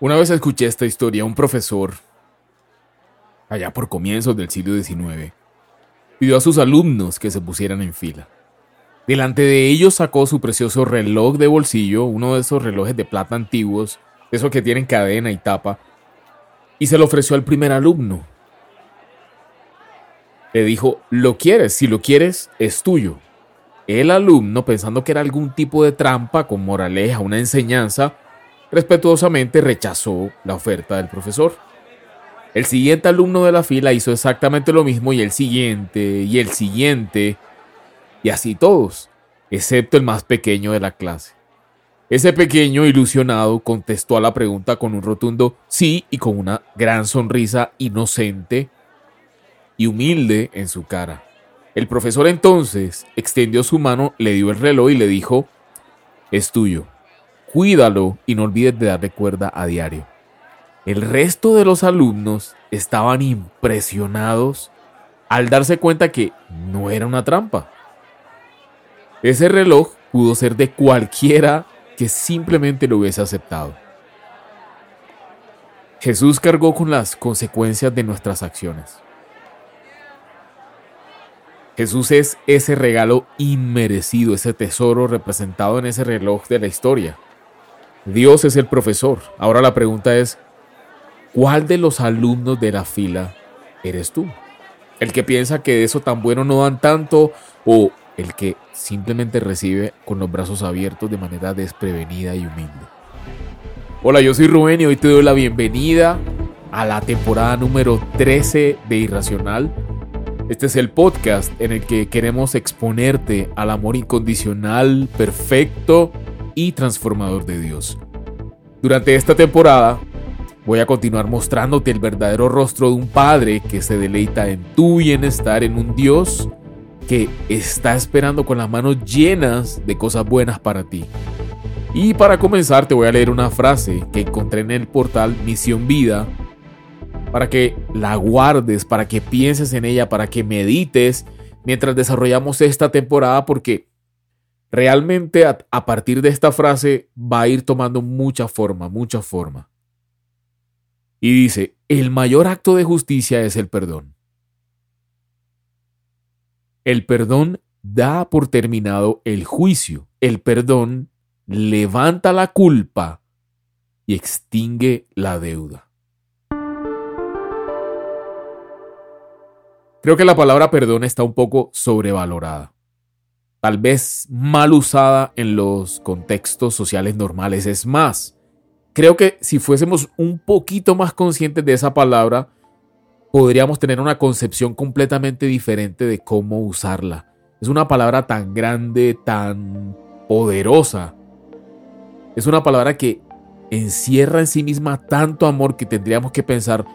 Una vez escuché esta historia, un profesor, allá por comienzos del siglo XIX, pidió a sus alumnos que se pusieran en fila. Delante de ellos sacó su precioso reloj de bolsillo, uno de esos relojes de plata antiguos, esos que tienen cadena y tapa, y se lo ofreció al primer alumno. Le dijo, lo quieres, si lo quieres, es tuyo. El alumno, pensando que era algún tipo de trampa con moraleja, una enseñanza, respetuosamente rechazó la oferta del profesor. El siguiente alumno de la fila hizo exactamente lo mismo y el siguiente y el siguiente y así todos, excepto el más pequeño de la clase. Ese pequeño, ilusionado, contestó a la pregunta con un rotundo sí y con una gran sonrisa inocente y humilde en su cara. El profesor entonces extendió su mano, le dio el reloj y le dijo, es tuyo, cuídalo y no olvides de darle cuerda a diario. El resto de los alumnos estaban impresionados al darse cuenta que no era una trampa. Ese reloj pudo ser de cualquiera que simplemente lo hubiese aceptado. Jesús cargó con las consecuencias de nuestras acciones. Jesús es ese regalo inmerecido, ese tesoro representado en ese reloj de la historia. Dios es el profesor. Ahora la pregunta es, ¿cuál de los alumnos de la fila eres tú? ¿El que piensa que de eso tan bueno no dan tanto o el que simplemente recibe con los brazos abiertos de manera desprevenida y humilde. Hola, yo soy Rubén y hoy te doy la bienvenida a la temporada número 13 de Irracional. Este es el podcast en el que queremos exponerte al amor incondicional, perfecto y transformador de Dios. Durante esta temporada voy a continuar mostrándote el verdadero rostro de un padre que se deleita en tu bienestar, en un Dios que está esperando con las manos llenas de cosas buenas para ti. Y para comenzar te voy a leer una frase que encontré en el portal Misión Vida para que la guardes, para que pienses en ella, para que medites mientras desarrollamos esta temporada porque realmente a, partir de esta frase va a ir tomando mucha forma, mucha forma. Y dice, el mayor acto de justicia es el perdón. El perdón da por terminado el juicio. El perdón levanta la culpa y extingue la deuda. Creo que la palabra perdón está un poco sobrevalorada. Tal vez mal usada en los contextos sociales normales. Es más, creo que si fuésemos un poquito más conscientes de esa palabra, podríamos tener una concepción completamente diferente de cómo usarla. Es una palabra tan grande, tan poderosa. Es una palabra que encierra en sí misma tanto amor que tendríamos que pensar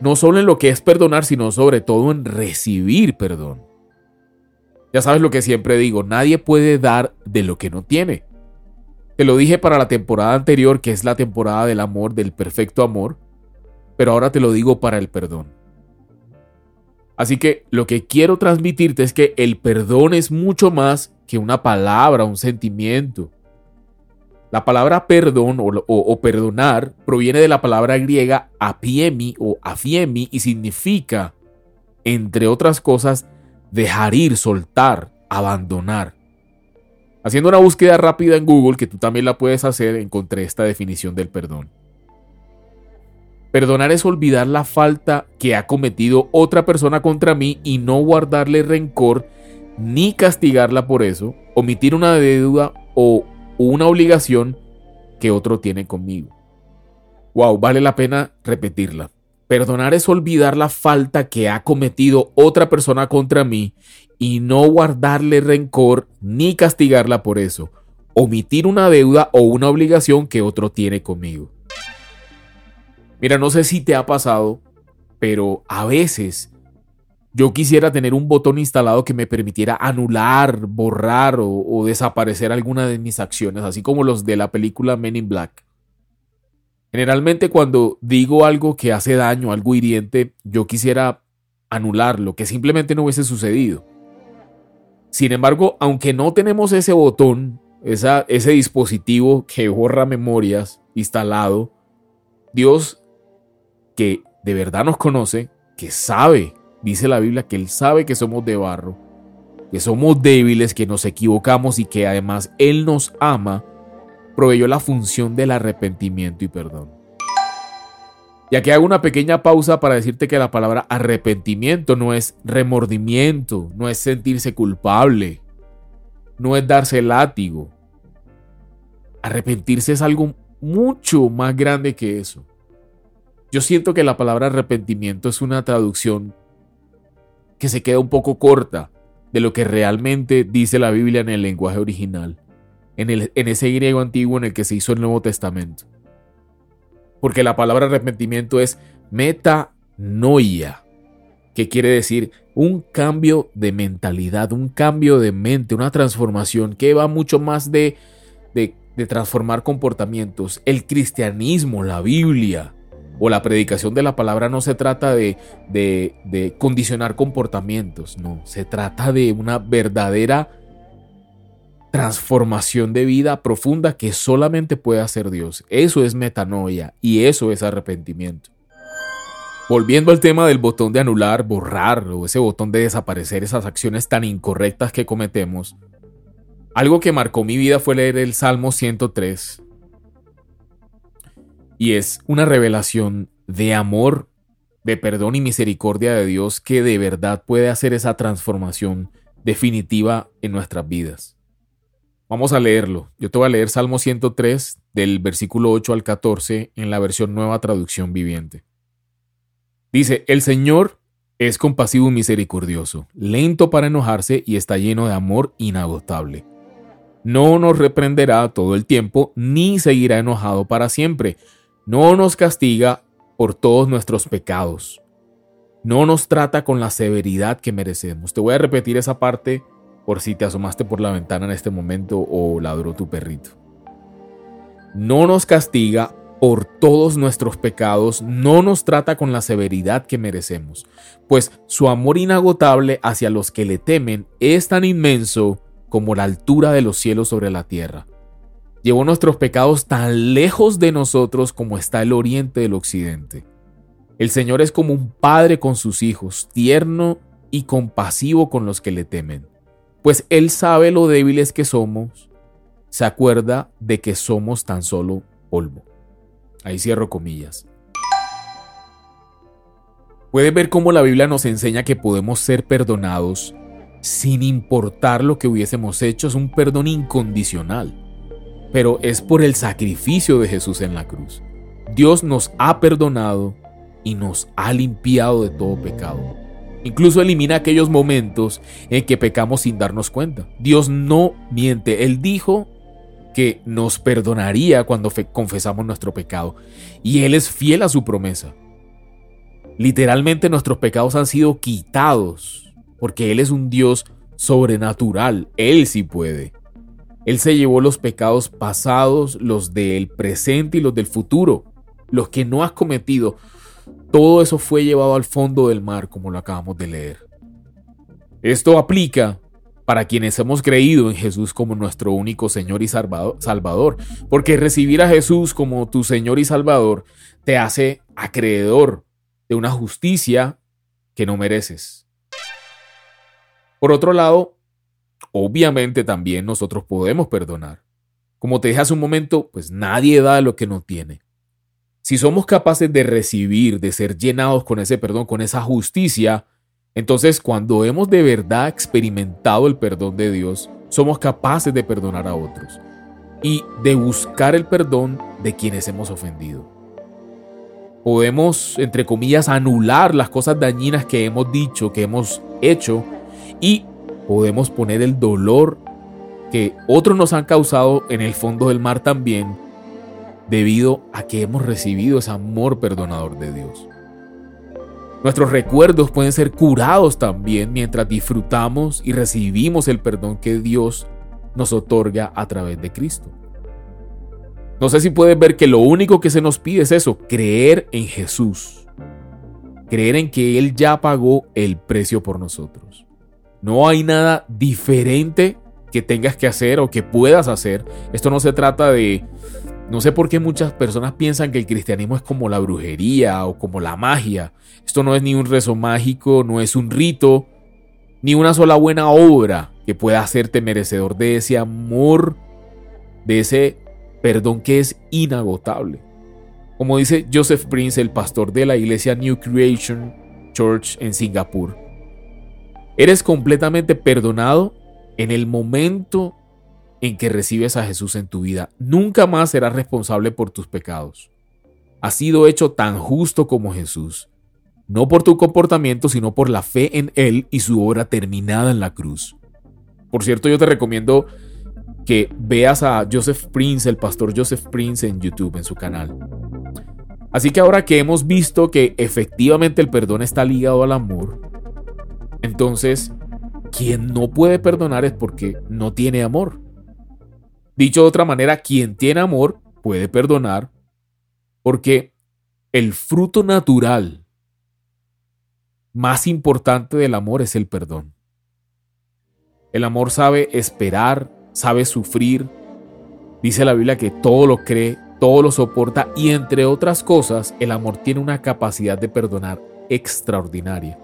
no solo en lo que es perdonar, sino sobre todo en recibir perdón. Ya sabes lo que siempre digo, nadie puede dar de lo que no tiene. Te lo dije para la temporada anterior, que es la temporada del amor, del perfecto amor, pero ahora te lo digo para el perdón. Así que lo que quiero transmitirte es que el perdón es mucho más que una palabra, un sentimiento. La palabra perdón o, perdonar proviene de la palabra griega apiemi o afiemi y significa, entre otras cosas, dejar ir, soltar, abandonar. Haciendo una búsqueda rápida en Google, que tú también la puedes hacer, encontré esta definición del perdón. Perdonar es olvidar la falta que ha cometido otra persona contra mí y no guardarle rencor ni castigarla por eso, omitir una deuda o una obligación que otro tiene conmigo. Wow, vale la pena repetirla. Perdonar es olvidar la falta que ha cometido otra persona contra mí y no guardarle rencor ni castigarla por eso. Omitir una deuda o una obligación que otro tiene conmigo. Mira, no sé si te ha pasado, pero a veces yo quisiera tener un botón instalado que me permitiera anular, borrar o, desaparecer alguna de mis acciones, así como los de la película Men in Black. Generalmente cuando digo algo que hace daño, algo hiriente, yo quisiera anularlo, que simplemente no hubiese sucedido. Sin embargo, aunque no tenemos ese botón, ese dispositivo que borra memorias instalado, Dios que de verdad nos conoce, que sabe, dice la Biblia, que Él sabe que somos de barro, que somos débiles, que nos equivocamos y que además Él nos ama, proveyó la función del arrepentimiento y perdón. Y aquí hago una pequeña pausa para decirte que la palabra arrepentimiento no es remordimiento, no es sentirse culpable, no es darse látigo. Arrepentirse es algo mucho más grande que eso. Yo siento que la palabra arrepentimiento es una traducción que se queda un poco corta de lo que realmente dice la Biblia en el lenguaje original, en, el, en ese griego antiguo en el que se hizo el Nuevo Testamento. Porque la palabra arrepentimiento es metanoia, que quiere decir un cambio de mentalidad, un cambio de mente, una transformación que va mucho más de, de, de transformar comportamientos. El cristianismo, la Biblia, o la predicación de la palabra no se trata de, de, condicionar comportamientos, no, se trata de una verdadera transformación de vida profunda que solamente puede hacer Dios. Eso es metanoia y eso es arrepentimiento. Volviendo al tema del botón de anular, borrar o ese botón de desaparecer esas acciones tan incorrectas que cometemos, algo que marcó mi vida fue leer el Salmo 103, y es una revelación de amor, de perdón y misericordia de Dios que de verdad puede hacer esa transformación definitiva en nuestras vidas. Vamos a leerlo. Yo te voy a leer Salmo 103 del versículo 8 al 14 en la versión nueva traducción viviente. Dice, el Señor es compasivo y misericordioso, lento para enojarse y está lleno de amor inagotable. No nos reprenderá todo el tiempo, ni seguirá enojado para siempre no nos castiga por todos nuestros pecados. No nos trata con la severidad que merecemos. Te voy a repetir esa parte por si te asomaste por la ventana en este momento o ladró tu perrito. No nos castiga por todos nuestros pecados, no nos trata con la severidad que merecemos, pues su amor inagotable hacia los que le temen es tan inmenso como la altura de los cielos sobre la tierra llevó nuestros pecados tan lejos de nosotros como está el oriente del occidente. El Señor es como un padre con sus hijos, tierno y compasivo con los que le temen, pues Él sabe lo débiles que somos, se acuerda de que somos tan solo polvo. Ahí cierro comillas. Puedes ver cómo la Biblia nos enseña que podemos ser perdonados sin importar lo que hubiésemos hecho, es un perdón incondicional pero es por el sacrificio de Jesús en la cruz. Dios nos ha perdonado y nos ha limpiado de todo pecado. Incluso elimina aquellos momentos en que pecamos sin darnos cuenta. Dios no miente. Él dijo que nos perdonaría cuando confesamos nuestro pecado. Y Él es fiel a su promesa. Literalmente nuestros pecados han sido quitados porque Él es un Dios sobrenatural. Él sí puede. Él se llevó los pecados pasados, los del presente y los del futuro, los que no has cometido. Todo eso fue llevado al fondo del mar, como lo acabamos de leer. Esto aplica para quienes hemos creído en Jesús como nuestro único Señor y Salvador, porque recibir a Jesús como tu Señor y Salvador te hace acreedor de una justicia que no mereces. Por otro lado, obviamente también nosotros podemos perdonar. Como te dije hace un momento, pues nadie da lo que no tiene. Si somos capaces de recibir, de ser llenados con ese perdón, con esa justicia, entonces cuando hemos de verdad experimentado el perdón de Dios, somos capaces de perdonar a otros y de buscar el perdón de quienes hemos ofendido. Podemos, entre comillas, anular las cosas dañinas que hemos dicho, que hemos hecho y podemos poner el dolor que otros nos han causado en el fondo del mar también, debido a que hemos recibido ese amor perdonador de Dios. Nuestros recuerdos pueden ser curados también mientras disfrutamos y recibimos el perdón que Dios nos otorga a través de Cristo. No sé si puedes ver que lo único que se nos pide es eso, creer en Jesús. Creer en que Él ya pagó el precio por nosotros. No hay nada diferente que tengas que hacer o que puedas hacer. Esto no se trata de, No sé por qué muchas personas piensan que el cristianismo es como la brujería o como la magia. Esto no es ni un rezo mágico, no es un rito, ni una sola buena obra que pueda hacerte merecedor de ese amor, de ese perdón que es inagotable. Como dice Joseph Prince, el pastor de la iglesia New Creation Church en Singapur, eres completamente perdonado en el momento en que recibes a Jesús en tu vida. Nunca más serás responsable por tus pecados. Has sido hecho tan justo como Jesús, no por tu comportamiento, sino por la fe en Él y su obra terminada en la cruz. Por cierto, yo te recomiendo que veas a Joseph Prince, el pastor Joseph Prince en YouTube, en su canal. Así que ahora que hemos visto que efectivamente el perdón está ligado al amor, entonces, quien no puede perdonar es porque no tiene amor. Dicho de otra manera, quien tiene amor puede perdonar porque el fruto natural más importante del amor es el perdón. El amor sabe esperar, sabe sufrir. Dice la Biblia que todo lo cree, todo lo soporta y entre otras cosas el amor tiene una capacidad de perdonar extraordinaria.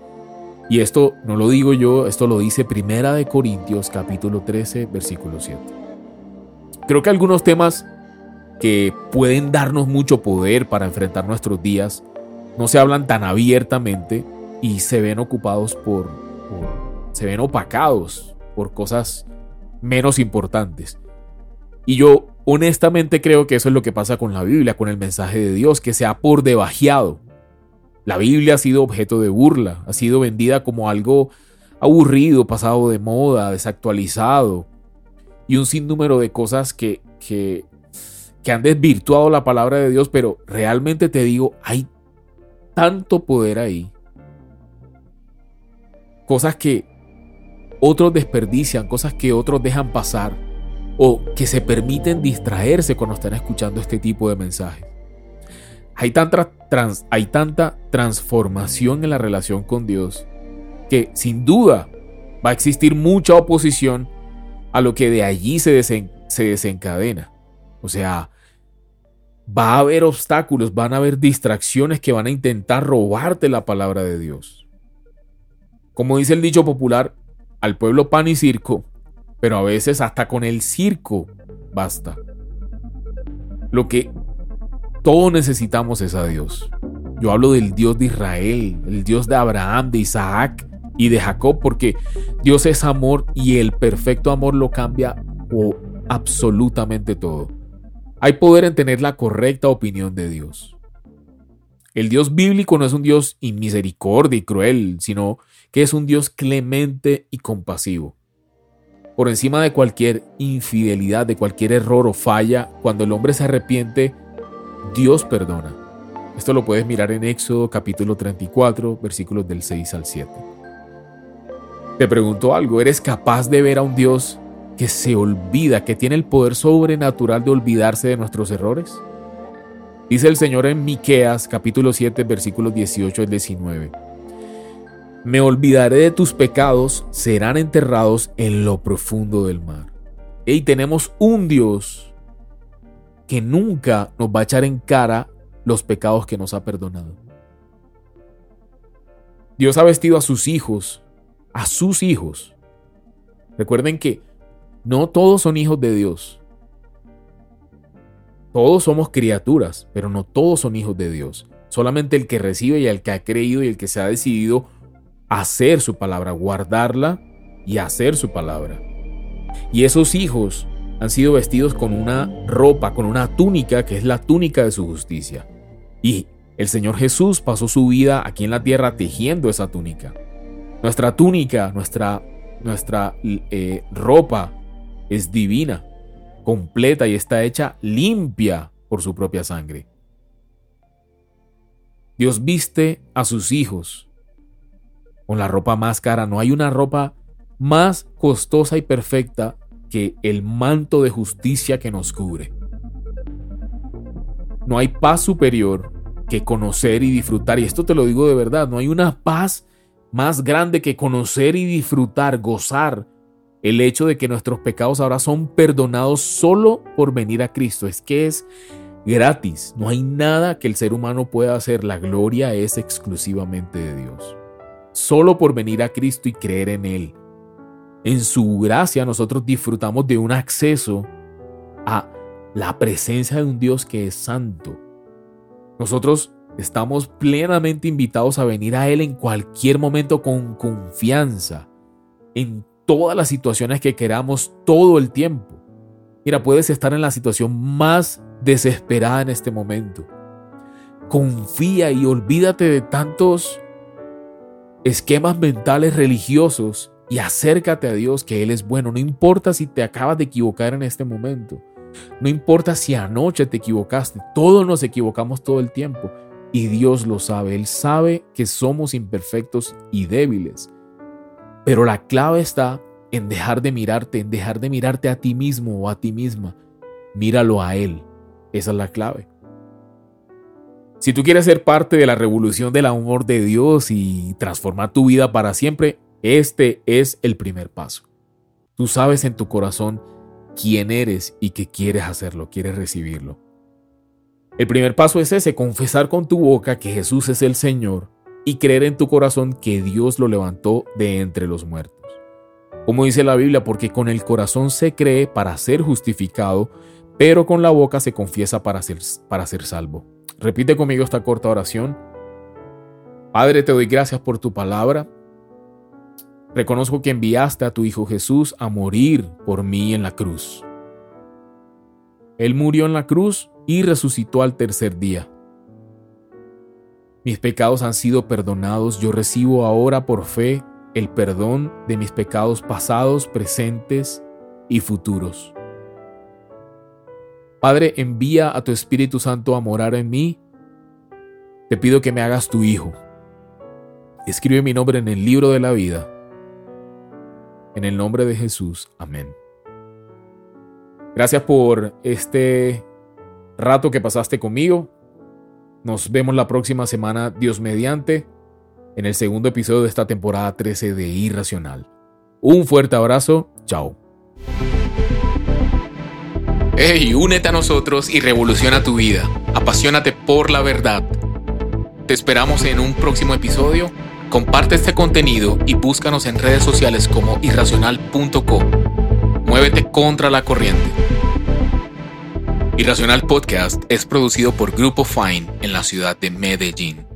Y esto no lo digo yo, esto lo dice Primera de Corintios capítulo 13 versículo 7. Creo que algunos temas que pueden darnos mucho poder para enfrentar nuestros días no se hablan tan abiertamente y se ven ocupados por, se ven opacados por cosas menos importantes. Y yo honestamente creo que eso es lo que pasa con la Biblia, con el mensaje de Dios, que se ha por debajeado. La Biblia ha sido objeto de burla, ha sido vendida como algo aburrido, pasado de moda, desactualizado, y un sinnúmero de cosas que, que, que han desvirtuado la palabra de Dios, pero realmente te digo, hay tanto poder ahí. Cosas que otros desperdician, cosas que otros dejan pasar o que se permiten distraerse cuando están escuchando este tipo de mensajes. Hay tanta, hay tanta transformación en la relación con Dios que sin duda va a existir mucha oposición a lo que de allí se, se desencadena. O sea, va a haber obstáculos, van a haber distracciones que van a intentar robarte la palabra de Dios. Como dice el dicho popular, al pueblo pan y circo, pero a veces hasta con el circo basta. Lo que todos necesitamos es a Dios. Yo hablo del Dios de Israel, el Dios de Abraham, de Isaac, y de Jacob, porque Dios es amor y el perfecto amor lo cambia o absolutamente todo. Hay poder en tener la correcta opinión de Dios. El Dios bíblico no es un Dios inmisericordia y cruel, sino que es un Dios clemente y compasivo. Por encima de cualquier infidelidad, de cualquier error o falla, cuando el hombre se arrepiente, Dios perdona. Esto lo puedes mirar en Éxodo capítulo 34, versículos del 6 al 7. Te pregunto algo, ¿eres capaz de ver a un Dios que se olvida, que tiene el poder sobrenatural de olvidarse de nuestros errores? Dice el Señor en Miqueas capítulo 7 versículos 18 al 19. Me olvidaré de tus pecados, serán enterrados en lo profundo del mar. Y tenemos un Dios que nunca nos va a echar en cara los pecados que nos ha perdonado. Dios ha vestido a sus hijos a sus hijos. Recuerden que no todos son hijos de Dios. Todos somos criaturas, pero no todos son hijos de Dios. Solamente el que recibe y el que ha creído y el que se ha decidido hacer su palabra, guardarla y hacer su palabra. Y esos hijos han sido vestidos con una ropa, con una túnica que es la túnica de su justicia. Y el Señor Jesús pasó su vida aquí en la tierra tejiendo esa túnica. Nuestra túnica, nuestra, nuestra eh, ropa es divina, completa y está hecha limpia por su propia sangre. Dios viste a sus hijos con la ropa más cara. No hay una ropa más costosa y perfecta que el manto de justicia que nos cubre. No hay paz superior que conocer y disfrutar. Y esto te lo digo de verdad. No hay una paz más grande que conocer y disfrutar, gozar el hecho de que nuestros pecados ahora son perdonados solo por venir a Cristo. Es que es gratis, no hay nada que el ser humano pueda hacer, la gloria es exclusivamente de Dios. Solo por venir a Cristo y creer en Él. En su gracia nosotros disfrutamos de un acceso a la presencia de un Dios que es santo. Nosotros estamos plenamente invitados a venir a Él en cualquier momento con confianza, en todas las situaciones que queramos todo el tiempo. Mira, puedes estar en la situación más desesperada en este momento. Confía y olvídate de tantos esquemas mentales religiosos y acércate a Dios que Él es bueno. No importa si te acabas de equivocar en este momento. No importa si anoche te equivocaste. Todos nos equivocamos todo el tiempo. Y Dios lo sabe. Él sabe que somos imperfectos y débiles. Pero la clave está en dejar de mirarte, en dejar de mirarte a ti mismo o a ti misma. Míralo a Él. Esa es la clave. Si tú quieres ser parte de la revolución del amor de Dios y transformar tu vida para siempre, este es el primer paso. Tú sabes en tu corazón quién eres y que quieres hacerlo, quieres recibirlo. El primer paso es ese, confesar con tu boca que Jesús es el Señor y creer en tu corazón que Dios lo levantó de entre los muertos. Como dice la Biblia, porque con el corazón se cree para ser justificado, pero con la boca se confiesa para ser, para ser salvo. Repite conmigo esta corta oración. Padre, te doy gracias por tu palabra. Reconozco que enviaste a tu Hijo Jesús a morir por mí en la cruz. Él murió en la cruz y resucitó al tercer día. Mis pecados han sido perdonados, yo recibo ahora por fe el perdón de mis pecados pasados, presentes y futuros. Padre, envía a tu Espíritu Santo a morar en mí. Te pido que me hagas tu Hijo. Escribe mi nombre en el libro de la vida. En el nombre de Jesús. Amén. Gracias por este rato que pasaste conmigo. Nos vemos la próxima semana, Dios mediante, en el segundo episodio de esta temporada 13 de Irracional. Un fuerte abrazo, chao. Hey, únete a nosotros y revoluciona tu vida. Apasionate por la verdad. Te esperamos en un próximo episodio. Comparte este contenido y búscanos en redes sociales como irracional.co. Muévete contra la corriente. Irracional Podcast es producido por Grupo Fine en la ciudad de Medellín.